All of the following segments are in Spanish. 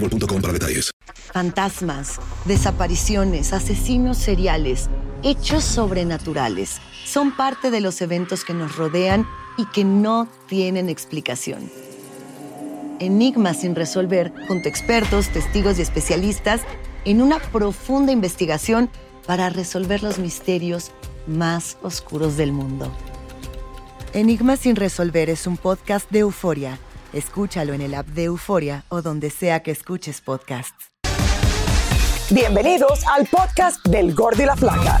para detalles. Fantasmas, desapariciones, asesinos seriales, hechos sobrenaturales son parte de los eventos que nos rodean y que no tienen explicación. Enigmas sin resolver, junto a expertos, testigos y especialistas, en una profunda investigación para resolver los misterios más oscuros del mundo. Enigmas sin resolver es un podcast de euforia. Escúchalo en el app de Euforia o donde sea que escuches podcasts. Bienvenidos al podcast del Gordo y la Flaca.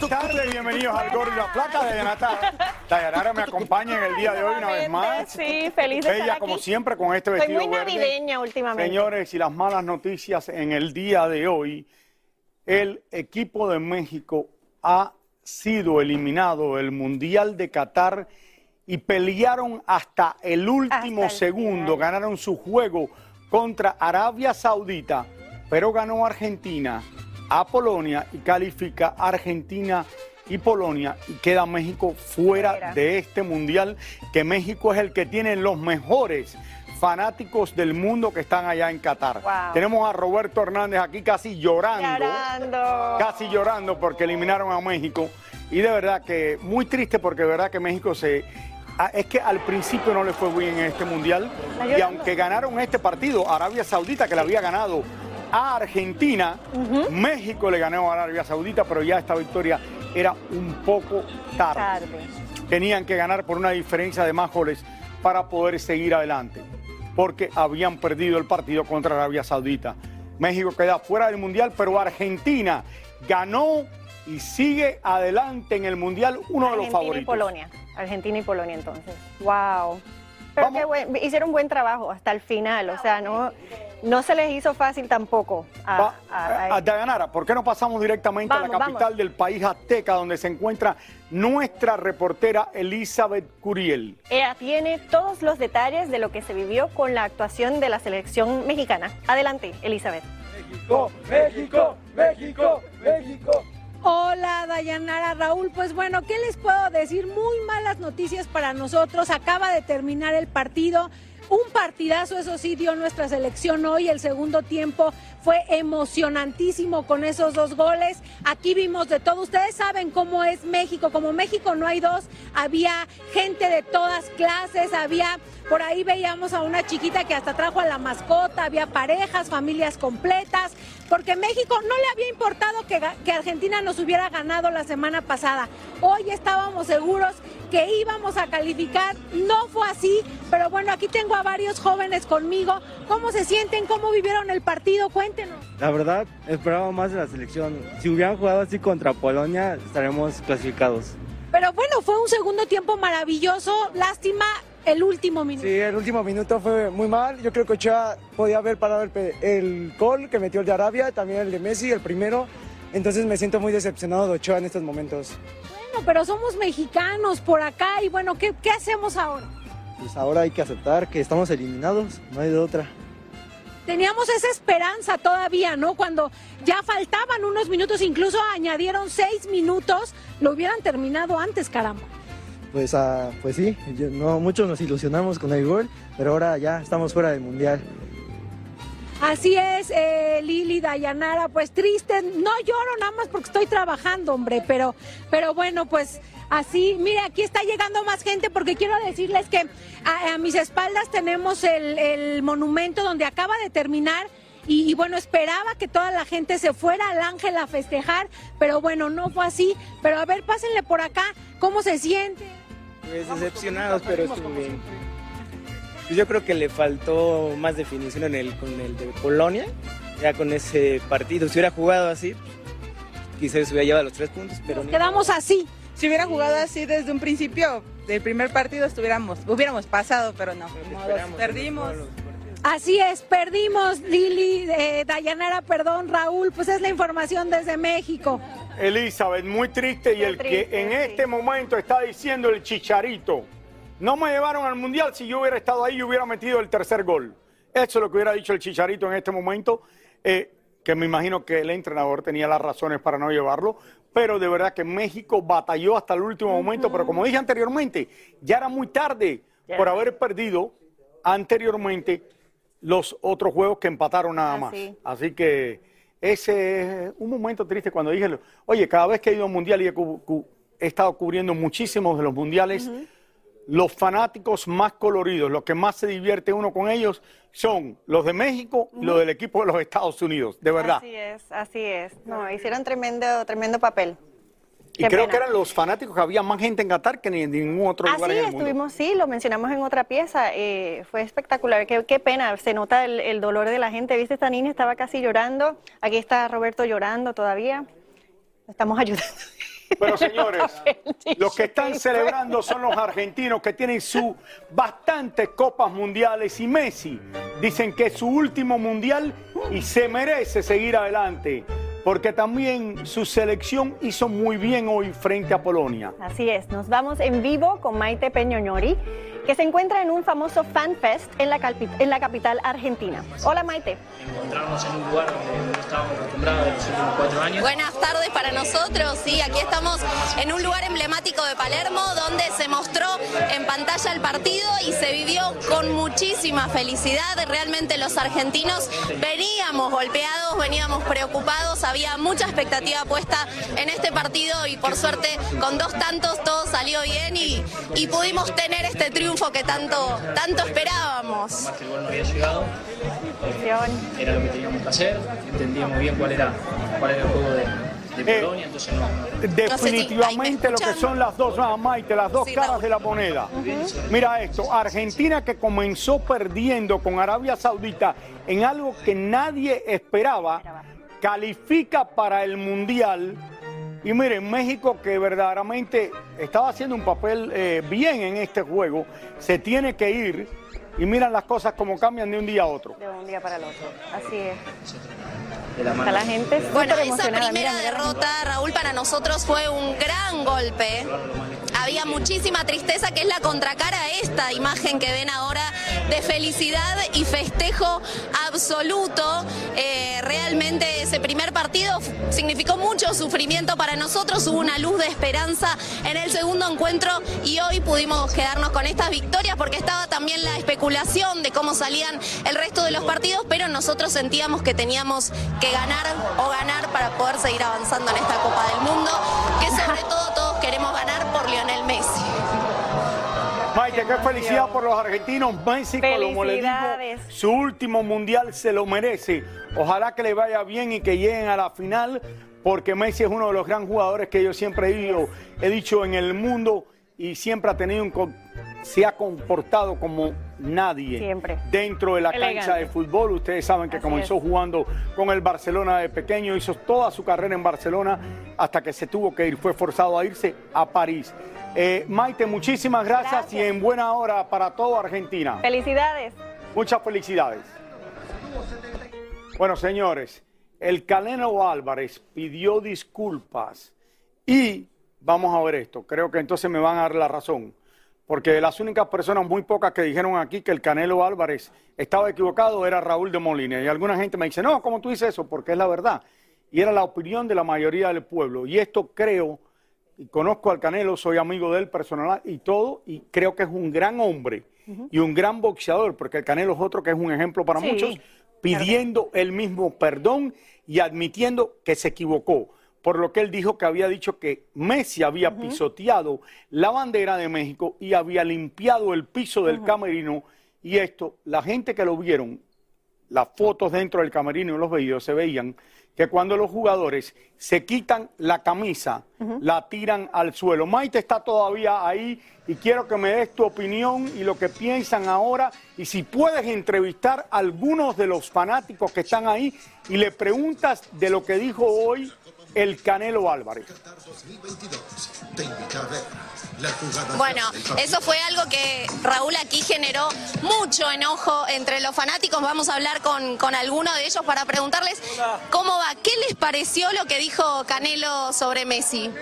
Buenas tardes, bienvenidos al Gordo y la Flaca. Dayanara, Dayanara me acompaña en el día de hoy una vez más. Sí, feliz de Bella estar como aquí. siempre con este Soy vestido muy verde. navideña últimamente. Señores, y las malas noticias en el día de hoy, el equipo de México ha sido eliminado del Mundial de Qatar y pelearon hasta el último Hasta el segundo, final. ganaron su juego contra Arabia Saudita, pero ganó Argentina a Polonia y califica Argentina y Polonia y queda México fuera, Fuera. de este mundial, que México es el que tiene los mejores fanáticos del mundo que están allá en Qatar. Wow. Tenemos a Roberto Hernández aquí casi llorando, Llorando. casi llorando porque eliminaron a México y de verdad que muy triste porque de verdad que México se ah, es que al principio no le fue bien en este mundial y aunque ganaron este partido Arabia Saudita que le había ganado a Argentina, México le ganó a Arabia Saudita, pero ya esta victoria era un poco tarde. Tarde. Tenían que ganar por una diferencia de más goles para poder seguir adelante, porque habían perdido el partido contra Arabia Saudita. México queda fuera del Mundial, pero Argentina ganó y sigue adelante en el Mundial, uno de los Argentina y favoritos. Polonia. Argentina y Polonia entonces. Wow. Pero qué buen- hicieron buen trabajo hasta el final. O sea, no, no se les hizo fácil tampoco. A, Va- a- a- a Dayanara, ¿por qué no pasamos directamente a la capital vamos. del país azteca, donde se encuentra nuestra reportera Elizabeth Curiel? Ella tiene todos los detalles de lo que se vivió con la actuación de la selección mexicana. Adelante, Elizabeth. México, México, México, México. Hola Dayanara Raúl, pues bueno, ¿qué les puedo decir? Muy malas noticias para nosotros. Acaba de terminar el partido. Un partidazo, eso sí, dio nuestra selección hoy. El segundo tiempo fue emocionantísimo con esos dos goles. Aquí vimos de todo. Ustedes saben cómo es México. Como México no hay dos, había gente de todas clases, había por ahí veíamos a una chiquita que hasta trajo a la mascota, había parejas, familias completas, porque México no le había importado que, que Argentina nos hubiera ganado la semana pasada. Hoy estábamos seguros que íbamos a calificar, no fue así, pero bueno, aquí tengo a varios jóvenes conmigo. ¿Cómo se sienten? ¿Cómo vivieron el partido? Cuéntenos. La verdad, esperaba más de la selección. Si hubieran jugado así contra Polonia, estaremos clasificados. Pero bueno, fue un segundo tiempo maravilloso. Lástima el último minuto. Sí, el último minuto fue muy mal. Yo creo que Ochoa podía haber parado el, el gol que metió el de Arabia, también el de Messi, el primero. Entonces me siento muy decepcionado de Ochoa en estos momentos. Bueno, pero somos mexicanos por acá y bueno, ¿qué, qué hacemos ahora? Pues ahora hay que aceptar que estamos eliminados, no hay de otra. Teníamos esa esperanza todavía, ¿no? Cuando ya faltaban unos minutos, incluso añadieron seis minutos, lo hubieran terminado antes, caramba. Pues, ah, pues sí, yo- no, muchos nos ilusionamos con el gol, pero ahora ya estamos fuera del mundial. Así es, eh, Lili, Dayanara, pues triste, no lloro nada más porque estoy trabajando, hombre, pero, pero bueno, pues así, mire, aquí está llegando más gente porque quiero decirles que a, mis espaldas tenemos el, monumento donde acaba de terminar y, bueno, esperaba que toda la gente se fuera al Ángel a festejar, pero bueno, no fue así, pero a ver, pásenle por acá, ¿cómo se siente? Pues decepcionados, pero estuvo bien. Pues yo creo que le faltó más definición en el, con el de Polonia. Ya con ese partido, si hubiera jugado así, quizás se hubiera llevado los tres puntos, pero no. Quedamos así. Si hubiera jugado así desde un principio, del primer partido estuviéramos, hubiéramos pasado, pero no, perdimos. Así es, perdimos, Lili, eh, Dayanara, perdón, Raúl, pues es la información desde México. Elizabeth, muy triste y el que en este momento está diciendo el chicharito. No me llevaron al mundial, si yo hubiera estado ahí y hubiera metido el tercer gol. Eso es lo que hubiera dicho el chicharito en este momento, eh, que me imagino que el entrenador tenía las razones para no llevarlo, pero de verdad que México batalló hasta el último momento, pero como dije anteriormente, ya era muy tarde por haber perdido anteriormente los otros juegos que empataron nada más. Así. Así que ese es un momento triste cuando dije, oye, cada vez que he ido a un mundial y he estado cubriendo muchísimos de los mundiales, los fanáticos más coloridos, los que más se divierte uno con ellos, son los de México y los del equipo de los Estados Unidos, de verdad. Así es, así es. No, hicieron tremendo, tremendo papel. Y Qué creo pena. que eran los fanáticos que había más gente en Qatar que ni en ningún otro lugar Así en el mundo. estuvimos, sí, lo mencionamos en otra pieza. eh, fue espectacular. Qué, qué pena, se nota el, el dolor de la gente. ¿Viste? Esta niña estaba casi llorando. Aquí está Roberto llorando todavía. Lo Estamos ayudando. Pero señores, los que están celebrando son los argentinos que tienen su bastantes copas mundiales y Messi dicen que es su último mundial y se merece seguir adelante porque también su selección hizo muy bien hoy frente a Polonia. Así es, nos vamos en vivo con Maite Peñoñori, que se encuentra en un famoso fan fest en la, en la capital argentina. Hola Maite. encontrarnos en un lugar donde no estábamos acostumbrados en los últimos cuatro años. Buenas tardes para nosotros, sí, aquí estamos en un lugar emblemático de Palermo donde se mostró en pantalla el partido y se vivió con muchísima felicidad. Realmente los argentinos veníamos golpeados, veníamos preocupados, había mucha expectativa puesta en este partido y por suerte con dos tantos todo salió bien y, y pudimos tener este triunfo que tanto, tanto esperábamos. Más que el gol no había llegado, eh, era lo que teníamos que hacer, entendíamos bien cuál era, cuál era el juego de, de Polonia, entonces no, no- Definitivamente lo que son las dos, ah, Maite, las dos caras de la moneda. Mira esto, Argentina que comenzó perdiendo con Arabia Saudita en algo que nadie esperaba, califica para el Mundial. Y miren, México que verdaderamente estaba haciendo un papel eh, bien en este juego, se tiene que ir y miran las cosas como cambian de un día a otro. De un día para el otro. Así es. la mano. la gente Bueno, esa primera Mira, mira derrota, Raúl, para nosotros fue un gran golpe. Había muchísima tristeza, que es la contracara a esta imagen que ven ahora de felicidad y festejo absoluto. Eh, realmente ese primer partido significó mucho sufrimiento para nosotros, hubo una luz de esperanza en el segundo encuentro y hoy pudimos quedarnos con estas victorias porque estaba también la especulación de cómo salían el resto de los partidos, pero nosotros sentíamos que teníamos que ganar o ganar para poder seguir avanzando en esta Copa del Mundo, Lionel Messi. Maite, qué felicidad por los argentinos. Messi, como le digo, Felicidades. su último mundial se lo merece. Ojalá que le vaya bien y que lleguen a la final, porque Messi es uno de los grandes jugadores que yo siempre he, dicho- he dicho en el mundo y siempre ha tenido un se ha comportado como nadie Siempre. dentro de la Elegante. cancha de fútbol. Ustedes saben que Así comenzó es. jugando con el Barcelona de pequeño, hizo toda su carrera en Barcelona hasta que se tuvo que ir, fue forzado a irse a París. Eh, Maite, muchísimas gracias, y en buena hora para toda Argentina. Felicidades. Muchas felicidades. Bueno, señores, el Canelo Álvarez pidió disculpas y vamos a ver esto. Creo que entonces me van a dar la razón. Porque las únicas personas muy pocas que dijeron aquí que el Canelo Álvarez estaba equivocado era Raúl de Molina. Y alguna gente me dice, no, ¿cómo tú dices eso? Porque es la verdad. Y era la opinión de la mayoría del pueblo. Y esto creo, y conozco al Canelo, soy amigo de él personal y todo, y creo que es un gran hombre y un gran boxeador, porque el Canelo es otro que es un ejemplo para Sí, muchos, pidiendo el mismo perdón y admitiendo que se equivocó. Por lo que él dijo que había dicho que Messi había pisoteado la bandera de México y había limpiado el piso del camerino. Y esto, la gente que lo vieron, las fotos dentro del camerino y los videos se veían que cuando los jugadores se quitan la camisa, la tiran al suelo. Maite está todavía ahí y quiero que me des tu opinión y lo que piensan ahora y si puedes entrevistar a algunos de los fanáticos que están ahí y le preguntas de lo que dijo hoy el Canelo Álvarez. Bueno, eso fue algo que Raúl aquí generó mucho enojo entre los fanáticos. Vamos a hablar con, alguno de ellos para preguntarles cómo va, qué les pareció lo que dijo Canelo sobre Messi.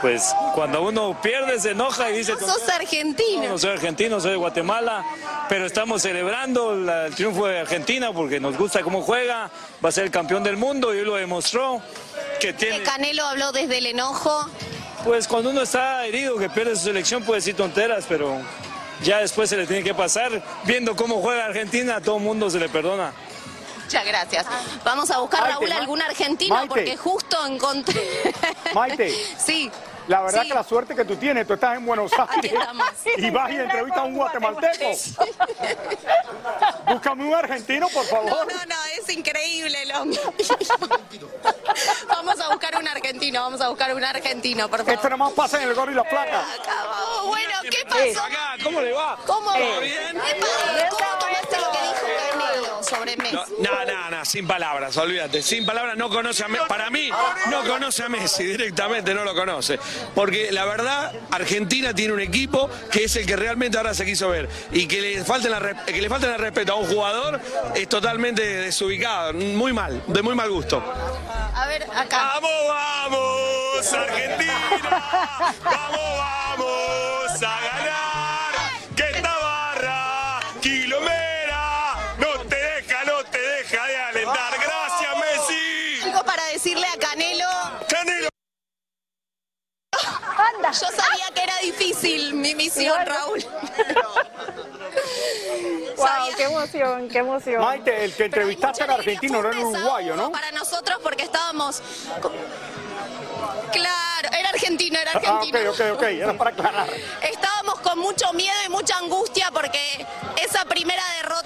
Pues cuando uno pierde se enoja y dice... Vos sos argentino. No soy argentino, soy de Guatemala, pero estamos celebrando el triunfo de Argentina porque nos gusta cómo juega, va a ser el campeón del mundo y hoy lo demostró que tiene... Canelo habló desde el enojo. Pues cuando uno está herido, que pierde su selección, puede decir tonteras, pero ya después se le tiene que pasar. Viendo cómo juega Argentina, a todo el mundo se le perdona. Muchas gracias. Vamos a buscar, Maite, Raúl, algún argentino Maite. porque justo encontré... Maite. Sí. La verdad Sí. que la suerte que tú tienes, tú estás en Buenos Aires y vas y entrevistas a un guatemalteco. Búscame un argentino, por No, favor. no, no, es increíble lo. Vamos a buscar un argentino, vamos a buscar un argentino, por favor. Esto nada más pasa en el gorro y la placa. Oh, bueno, ¿qué pasó? ¿Cómo le va? ¿Cómo, ¿Todo ¿Qué bien? pasa? ¿Cómo tomaste lo que sobre Messi? No, no, no, sin palabras, olvídate. Sin palabras no conoce a Messi. Para mí, no conoce a Messi, directamente no lo conoce. Porque la verdad, Argentina tiene un equipo que es el que realmente ahora se quiso ver. Y que le falten la, que le falten el respeto a un jugador es totalmente desubicado, muy mal, de muy mal gusto. A ver, acá. ¡Vamos, vamos, Argentina! ¡Vamos, vamos a ganar! Misión, Raúl. Wow, qué emoción, qué emoción. Maite, el que entrevistaste era argentino, no era uruguayo, ¿no? Para nosotros porque estábamos... Claro, era argentino, era Ah, argentino. ok, ok, ok, era para aclarar. Estábamos con mucho miedo y mucha angustia porque esa primera derrota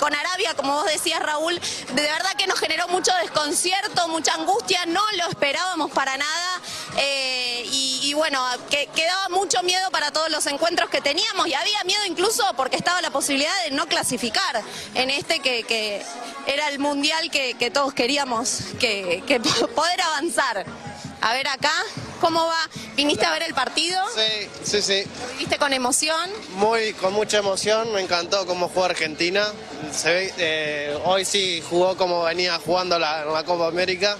con Arabia, como vos decías Raúl, de verdad que nos generó mucho desconcierto, mucha angustia, no lo esperábamos para nada eh, y, bueno, que, quedaba mucho miedo para todos los encuentros que teníamos y había miedo incluso porque estaba la posibilidad de no clasificar en este que, era el mundial que, que todos queríamos que, que poder avanzar. A ver acá, ¿cómo va? ¿Viniste a ver el partido? Sí, sí, sí. ¿Viste con emoción? Muy, con mucha emoción, me encantó cómo jugó Argentina. Se ve, eh, hoy sí jugó como venía jugando la, la Copa América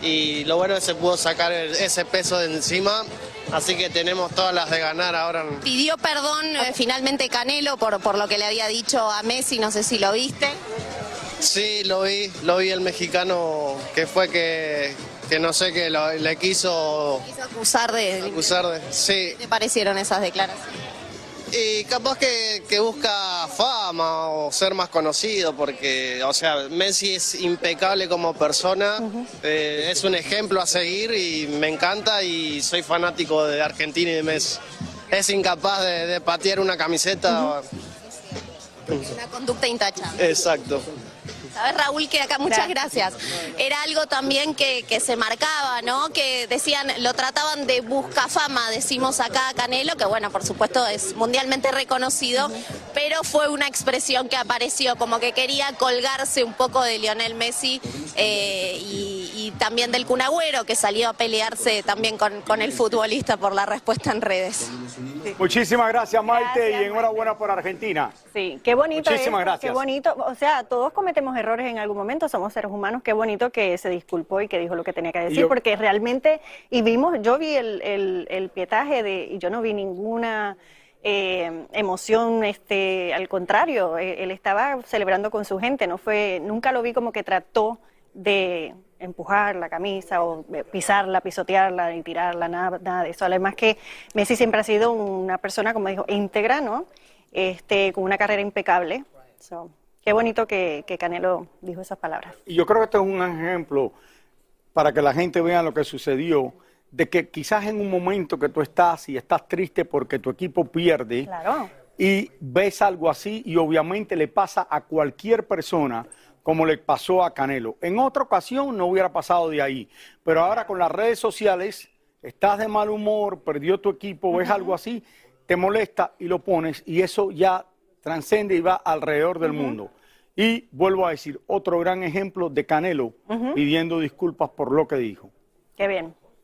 y lo bueno es que se pudo sacar el- ese peso de encima, así que tenemos todas las de ganar ahora. Pidió perdón eh, finalmente Canelo por, por lo que le había dicho a Messi, no sé si lo viste. Sí, lo vi, lo vi el mexicano que fue que, que no sé, que lo- le quiso Quiso acusar de... acusar de... Sí, ¿Qué te parecieron esas declaraciones? Y capaz que, que busca fama o ser más conocido, porque, o sea, Messi es impecable como persona, eh, es un ejemplo a seguir y me encanta y soy fanático de Argentina y de Messi. Es incapaz de, de patear una camiseta. Una conducta intachable. Exacto. Sabes, Raúl, que acá muchas gracias. Era algo también que, que se marcaba, ¿no? Que decían, lo trataban de buscafama, decimos acá a Canelo, que bueno, por supuesto es mundialmente reconocido, pero fue una expresión que apareció, como que quería colgarse un poco de Lionel Messi eh, y, y también del Cunagüero, que salió a pelearse también con, con el futbolista por la respuesta en redes. Muchísimas gracias, Maite, y enhorabuena por Argentina. Sí, qué bonito. Muchísimas gracias. Qué bonito. O sea, todos cometemos errores en algún momento, somos seres humanos. Qué bonito que se disculpó y que dijo lo que tenía que decir, yo- porque realmente, y vimos, yo vi el, el, el pietaje de, y yo no vi ninguna eh, emoción, este, al contrario, eh, él estaba celebrando con su gente, no fue, nunca lo vi como que trató de empujar la camisa o pisarla, pisotearla y tirarla, nada, nada de eso. Además que Messi siempre ha sido una persona, como dijo, íntegra, ¿no? Este, con una carrera impecable. So, qué bonito que, que Canelo dijo esas palabras. Y yo creo que este es un ejemplo para que la gente vea lo que sucedió, de que quizás en un momento que tú estás y estás triste porque tu equipo pierde Claro. y ves algo así y obviamente le pasa a cualquier persona como le pasó a Canelo. En otra ocasión no hubiera pasado de ahí, pero ahora con las redes sociales estás de mal humor, perdió tu equipo, ves algo así, te molesta y lo pones y eso ya transcende y va alrededor del mundo. Y vuelvo a decir, otro gran ejemplo de Canelo pidiendo disculpas por lo que dijo. Qué bien.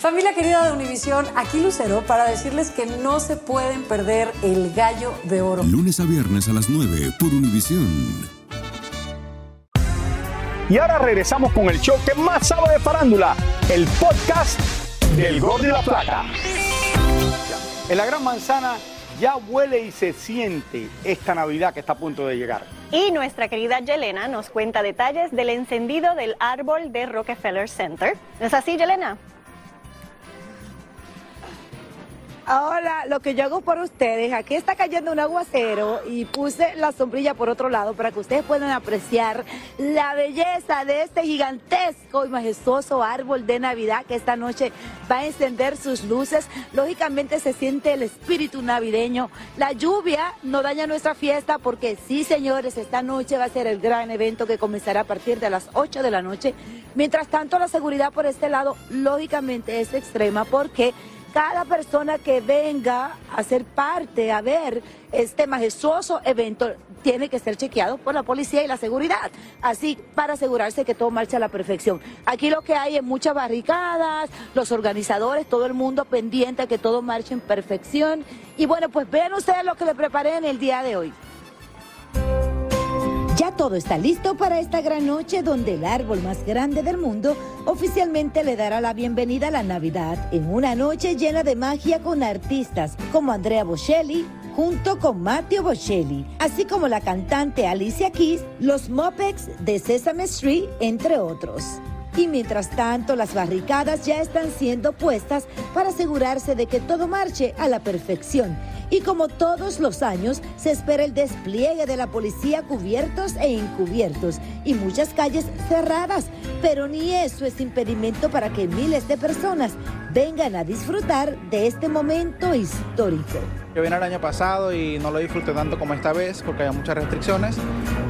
Familia querida de Univisión, aquí Lucero para decirles que no se pueden perder el gallo de oro. Lunes a viernes a las 9 por Univisión. Y ahora regresamos con el show que más sabe de farándula, el podcast del Gol de la Plata. En la Gran Manzana ya huele y se siente esta Navidad que está a punto de llegar. Y nuestra querida Yelena nos cuenta detalles del encendido del árbol de Rockefeller Center. ¿No es así, Yelena? Ahora, lo que yo hago por ustedes, aquí está cayendo un aguacero y puse la sombrilla por otro lado para que ustedes puedan apreciar la belleza de este gigantesco y majestuoso árbol de Navidad que esta noche va a encender sus luces. Lógicamente se siente el espíritu navideño. La lluvia no daña nuestra fiesta porque sí, señores, esta noche va a ser el gran evento que comenzará a partir de las 8 de la noche. Mientras tanto, la seguridad por este lado, lógicamente, es extrema porque cada persona que venga a ser parte, a ver este majestuoso evento, tiene que ser chequeado por la policía y la seguridad. Así, para asegurarse que todo marche a la perfección. Aquí lo que hay es muchas barricadas, los organizadores, todo el mundo pendiente a que todo marche en perfección. Y bueno, pues vean ustedes lo que le preparé en el día de hoy. Todo está listo para esta gran noche donde el árbol más grande del mundo oficialmente le dará la bienvenida a la Navidad en una noche llena de magia con artistas como Andrea Bocelli junto con Matteo Bocelli, así como la cantante Alicia Keys, los Muppets de Sesame Street, entre otros. Y mientras tanto, las barricadas ya están siendo puestas para asegurarse de que todo marche a la perfección. Y como todos los años, se espera el despliegue de la policía cubiertos e encubiertos y muchas calles cerradas. Pero ni eso es impedimento para que miles de personas vengan a disfrutar de este momento histórico. Yo vine el año pasado y no lo disfruté tanto como esta vez porque había muchas restricciones,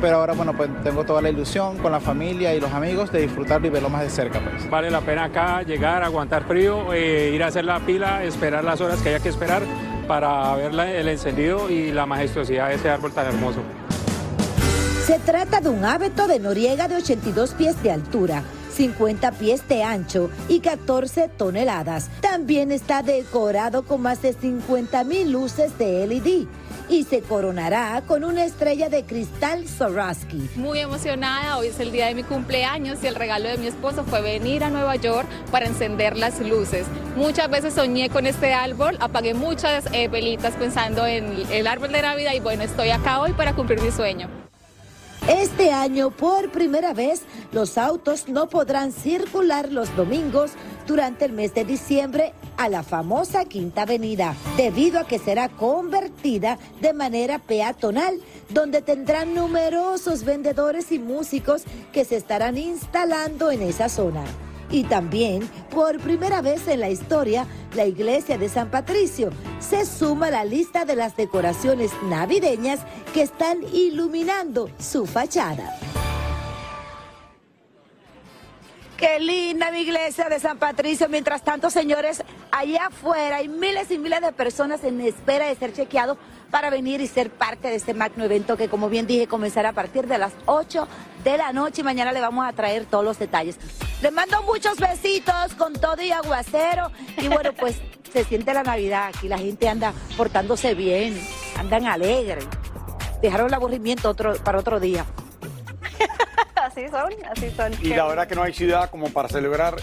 pero ahora bueno, pues tengo toda la ilusión con la familia y los amigos de disfrutarlo y verlo más de cerca. Pues. Vale la pena acá llegar, aguantar frío, eh, ir a hacer la pila, esperar las horas que haya que esperar para ver la- el encendido y la majestuosidad de ese árbol tan hermoso. Se trata de un hábito de Noriega de 82 pies de altura, 50 pies de ancho y 14 toneladas. También está decorado con más de 50 mil luces de LED y se coronará con una estrella de cristal Swarovski. Muy emocionada, hoy es el día de mi cumpleaños y el regalo de mi esposo fue venir a Nueva York para encender las luces. Muchas veces soñé con este árbol, apagué muchas eh, velitas pensando en el árbol de Navidad y bueno, estoy acá hoy para cumplir mi sueño. Este año, por primera vez, los autos no podrán circular los domingos durante el mes de diciembre a la famosa Quinta Avenida, debido a que será convertida de manera peatonal, donde tendrán numerosos vendedores y músicos que se estarán instalando en esa zona. Y también, por primera vez en la historia, la iglesia de San Patricio se suma a la lista de las decoraciones navideñas que están iluminando su fachada. Qué linda mi iglesia de San Patricio. Mientras tanto, señores, allá afuera hay miles y miles de personas en espera de ser chequeados para venir y ser parte de este magno evento que, como bien dije, comenzará a partir de las 8 de la noche y mañana le vamos a traer todos los detalles. Les mando muchos besitos con todo y aguacero. Y bueno, pues se siente la Navidad. Aquí la gente anda portándose bien, andan alegres. Dejaron el aburrimiento para otro día. así son, así son. Y la verdad que no hay ciudad como para celebrar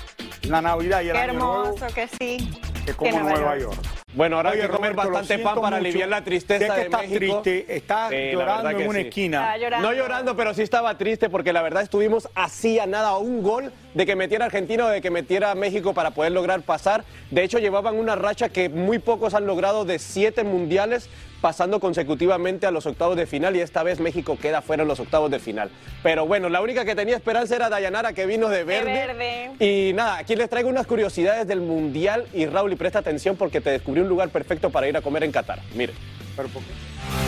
la Navidad y el Qué Año Nuevo hermoso que sí. que como Nueva Nueva York. York. Bueno, ahora hay Oye, que comer Roberto, bastante pan para mucho. aliviar la tristeza Sé que de estás México. triste, estás Sí, llorando en una sí. esquina. Llorando. No llorando, pero sí estaba triste porque la verdad estuvimos así a nada, a un gol de que metiera Argentina o de que metiera México para poder lograr pasar. De hecho, llevaban una racha que muy pocos han logrado de siete mundiales pasando consecutivamente a los octavos de final y esta vez México queda fuera en los octavos de final. Pero bueno, la única que tenía esperanza era Dayanara que vino de verde. verde. Y nada, aquí les traigo unas curiosidades del mundial y Raúl, y presta atención porque te descubrí un lugar perfecto para ir a comer en Qatar. Mire. Pero ¿por qué?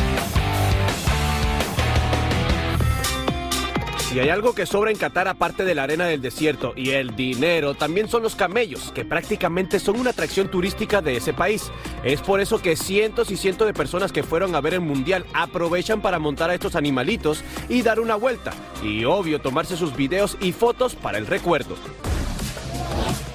Si hay algo que sobra en Qatar aparte de la arena del desierto y el dinero, también son los camellos, que prácticamente son una atracción turística de ese país. Es por eso que cientos y cientos de personas que fueron a ver el mundial aprovechan para montar a estos animalitos y dar una vuelta. Y obvio, tomarse sus videos y fotos para el recuerdo.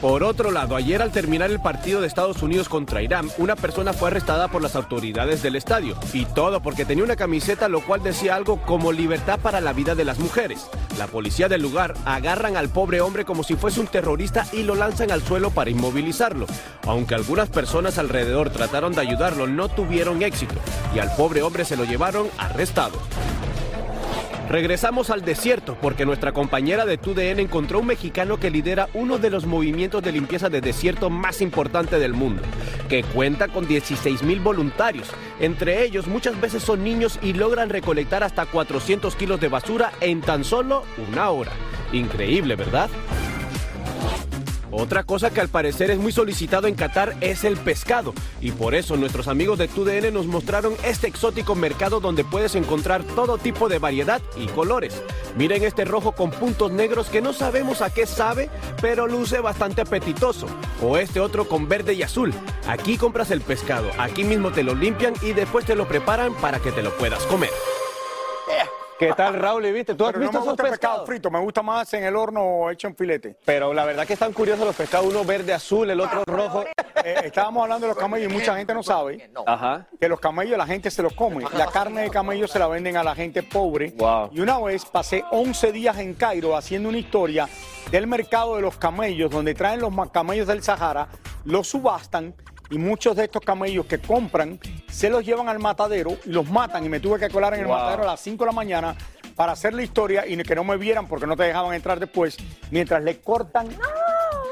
Por otro lado, ayer al terminar el partido de Estados Unidos contra Irán, una persona fue arrestada por las autoridades del estadio. Y todo porque tenía una camiseta lo cual decía algo como libertad para la vida de las mujeres. La policía del lugar agarran al pobre hombre como si fuese un terrorista y lo lanzan al suelo para inmovilizarlo. Aunque algunas personas alrededor trataron de ayudarlo, no tuvieron éxito. Y al pobre hombre se lo llevaron arrestado. Regresamos al desierto porque nuestra compañera de TUDN encontró un mexicano que lidera uno de los movimientos de limpieza de desierto más importante del mundo, que cuenta con 16 mil voluntarios. Entre ellos muchas veces son niños y logran recolectar hasta 400 kilos de basura en tan solo una hora. Increíble, ¿verdad? Otra cosa que al parecer es muy solicitado en Qatar es el pescado y por eso nuestros amigos de TUDN nos mostraron este exótico mercado donde puedes encontrar todo tipo de variedad y colores. Miren este rojo con puntos negros que no sabemos a qué sabe, pero luce bastante apetitoso. O este otro con verde y azul. Aquí compras el pescado, aquí mismo te lo limpian y después te lo preparan para que te lo puedas comer. ¿Qué tal, Raúl? ¿Y ¿Viste? ¿Tú has Pero no visto me esos gusta el pescado pescados? frito, me gusta más en el horno o hecho en filete. Pero la verdad que están curiosos los pescados, uno verde azul, el otro rojo. Eh, estábamos hablando de los camellos y mucha gente no sabe Ajá. que los camellos la gente se los come. La carne de camello se la venden a la gente pobre. Y una vez pasé 11 días en Cairo haciendo una historia del mercado de los camellos, donde traen los camellos del Sahara, los subastan y muchos de estos camellos que compran se los llevan al matadero y los matan. Y me tuve que colar en el Wow. matadero a las 5 de la mañana para hacer la historia y que no me vieran porque no te dejaban entrar después, mientras le cortan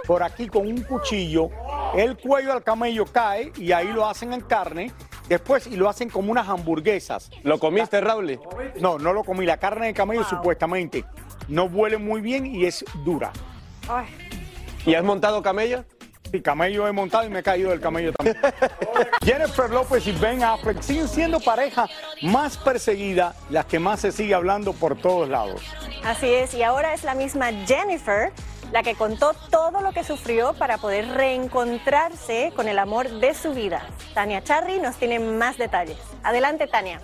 por aquí con un cuchillo, el cuello al camello cae y ahí lo hacen en carne. Después y lo hacen como unas hamburguesas. ¿Lo comiste, Raúl? No, no lo comí. La carne de camello supuestamente no huele muy bien y es dura. ¿Y has montado camello? Sí, camello he montado y me he caído del camello también. Jennifer López y Ben Affleck siguen siendo pareja más perseguida, las que más se sigue hablando por todos lados. Así es, y ahora es la misma Jennifer la que contó todo lo que sufrió para poder reencontrarse con el amor de su vida. Tania Charry nos tiene más detalles. Adelante, Tania.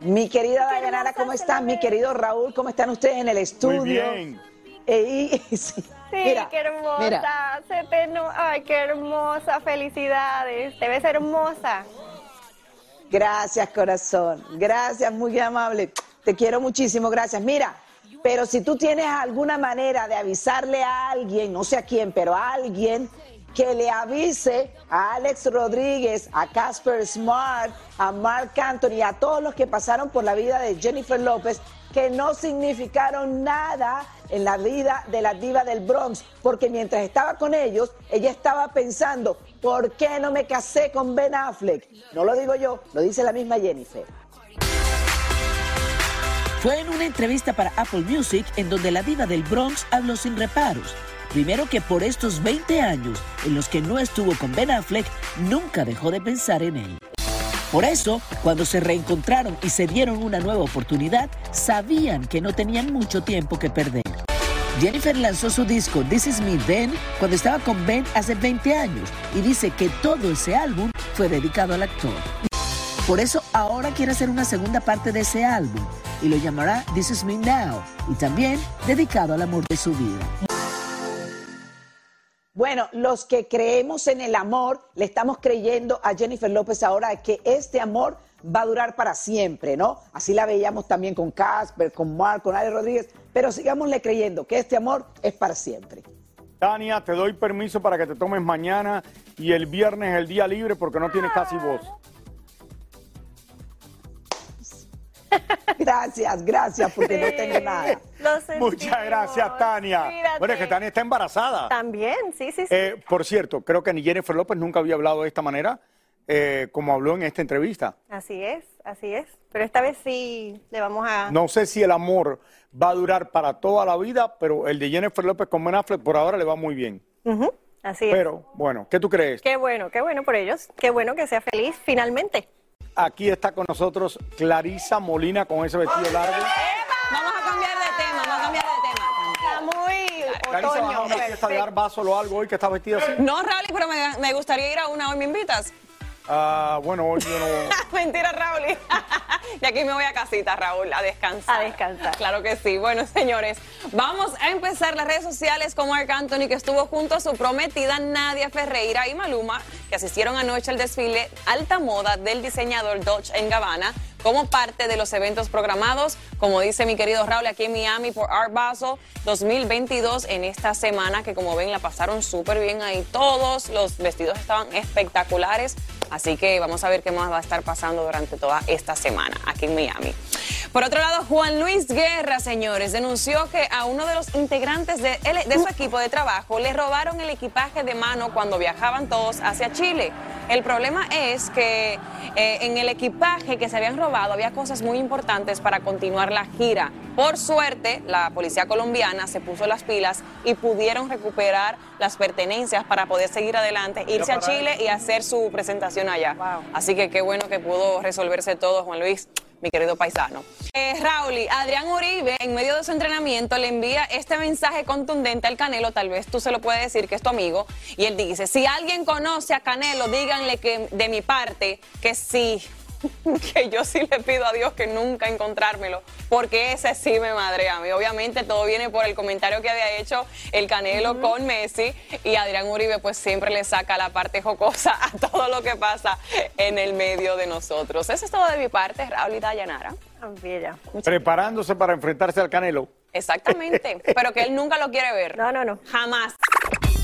Mi querida Dayanara, ¿cómo están? Mi querido Raúl, ¿cómo están ustedes en el estudio? bien. Eh, y- sí. Sí, Mira, qué hermosa. mira. Se te no- Ay, qué hermosa. Felicidades. Te ves hermosa. Gracias, corazón. Gracias, muy amable. Te quiero muchísimo, gracias. Mira, pero si tú tienes alguna manera de avisarle a alguien, no sé a quién, pero a alguien que le avise a Alex Rodríguez, a Casper Smart, a Mark Anthony, a todos los que pasaron por la vida de Jennifer López, que no significaron nada en la vida de la diva del Bronx, porque mientras estaba con ellos, ella estaba pensando, ¿por qué no me casé con Ben Affleck? No lo digo yo, lo dice la misma Jennifer. Fue en una entrevista para Apple Music en donde la diva del Bronx habló sin reparos. Primero que por estos 20 años en los que no estuvo con Ben Affleck, nunca dejó de pensar en él. Por eso, cuando se reencontraron y se dieron una nueva oportunidad, sabían que no tenían mucho tiempo que perder. Jennifer lanzó su disco This Is Me Then cuando estaba con Ben hace 20 años y dice que todo ese álbum fue dedicado al actor. Por eso ahora quiere hacer una segunda parte de ese álbum y lo llamará This Is Me Now y también dedicado al amor de su vida. Bueno, los que creemos en el amor, le estamos creyendo a Jennifer López ahora que este amor va a durar para siempre, ¿no? Así la veíamos también con Casper, con Mark, con Ale Rodríguez, pero sigámosle creyendo que este amor es para siempre. Tania, te doy permiso para que te tomes mañana y el viernes el día libre porque no tienes casi voz. Gracias, gracias, porque no tengo nada. Muchas gracias, Tania. Bueno, es que Tania está embarazada. También, sí, sí, sí. Eh, por cierto, creo que ni Jennifer López nunca había hablado de esta manera, eh, como habló en esta entrevista. Así es, así es. Pero esta vez sí le vamos a... No sé si el amor va a durar para toda la vida, pero el de Jennifer López con Ben Affleck por ahora le va muy bien. Así es. Pero, bueno, ¿qué tú crees? Qué bueno, qué bueno por ellos. Qué bueno que sea feliz finalmente. Aquí está con nosotros Clarisa Molina con ese vestido largo. Vamos a cambiar de tema, vamos a cambiar de tema. Está muy Clarisa, ¿vas a una fiesta de dar vaso o algo hoy que está vestida así? No, Raúl, pero me, me gustaría ir a una hoy. ¿Me invitas? Ah, bueno, hoy yo no... Mentira, Raúl. y aquí me voy a casita, Raúl, a descansar. A descansar. Claro que sí. Bueno, señores, vamos a empezar las redes sociales con Marc Anthony, que estuvo junto a su prometida Nadia Ferreira y Maluma, que asistieron anoche al desfile Alta Moda del diseñador Dolce en Gabbana como parte de los eventos programados, como dice mi querido Raúl, aquí en Miami por Art Basel 2022 en esta semana que como ven la pasaron súper bien ahí. Todos, los vestidos estaban espectaculares, así que vamos a ver qué más va a estar pasando durante toda esta semana aquí en Miami. Por otro lado, Juan Luis Guerra, señores, denunció que a uno de los integrantes de, su equipo de trabajo le robaron el equipaje de mano cuando viajaban todos hacia Chile. El problema es que eh, en el equipaje que se habían robado había cosas muy importantes para continuar la gira. Por suerte, la policía colombiana se puso las pilas y pudieron recuperar las pertenencias para poder seguir adelante, irse a Chile y hacer su presentación allá. Así que qué bueno que pudo resolverse todo, Juan Luis mi querido paisano. Eh, Raúl, Adrián Uribe, en medio de su entrenamiento, le envía este mensaje contundente al Canelo, tal vez tú se lo puedes decir que es tu amigo, y él dice, si alguien conoce a Canelo, díganle que de mi parte que sí, que yo sí le pido a Dios que nunca encontrármelo, porque ese sí me madre a mí. Obviamente todo viene por el comentario que había hecho el Canelo con Messi y Adrián Uribe pues siempre le saca la parte jocosa a todo lo que pasa en el medio de nosotros. Eso es todo de mi parte, Raúl y Dayanara. Preparándose para enfrentarse al Canelo. Exactamente, pero que él nunca lo quiere ver. No, no, no. Jamás.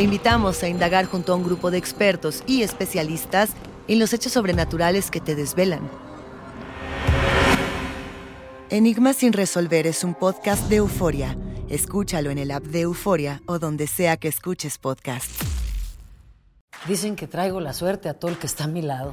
Te invitamos a indagar junto a un grupo de expertos y especialistas en los hechos sobrenaturales que te desvelan. Enigma sin resolver es un podcast de euforia. Escúchalo en el app de Euforia o donde sea que escuches podcast. Dicen que traigo la suerte a todo el que está a mi lado.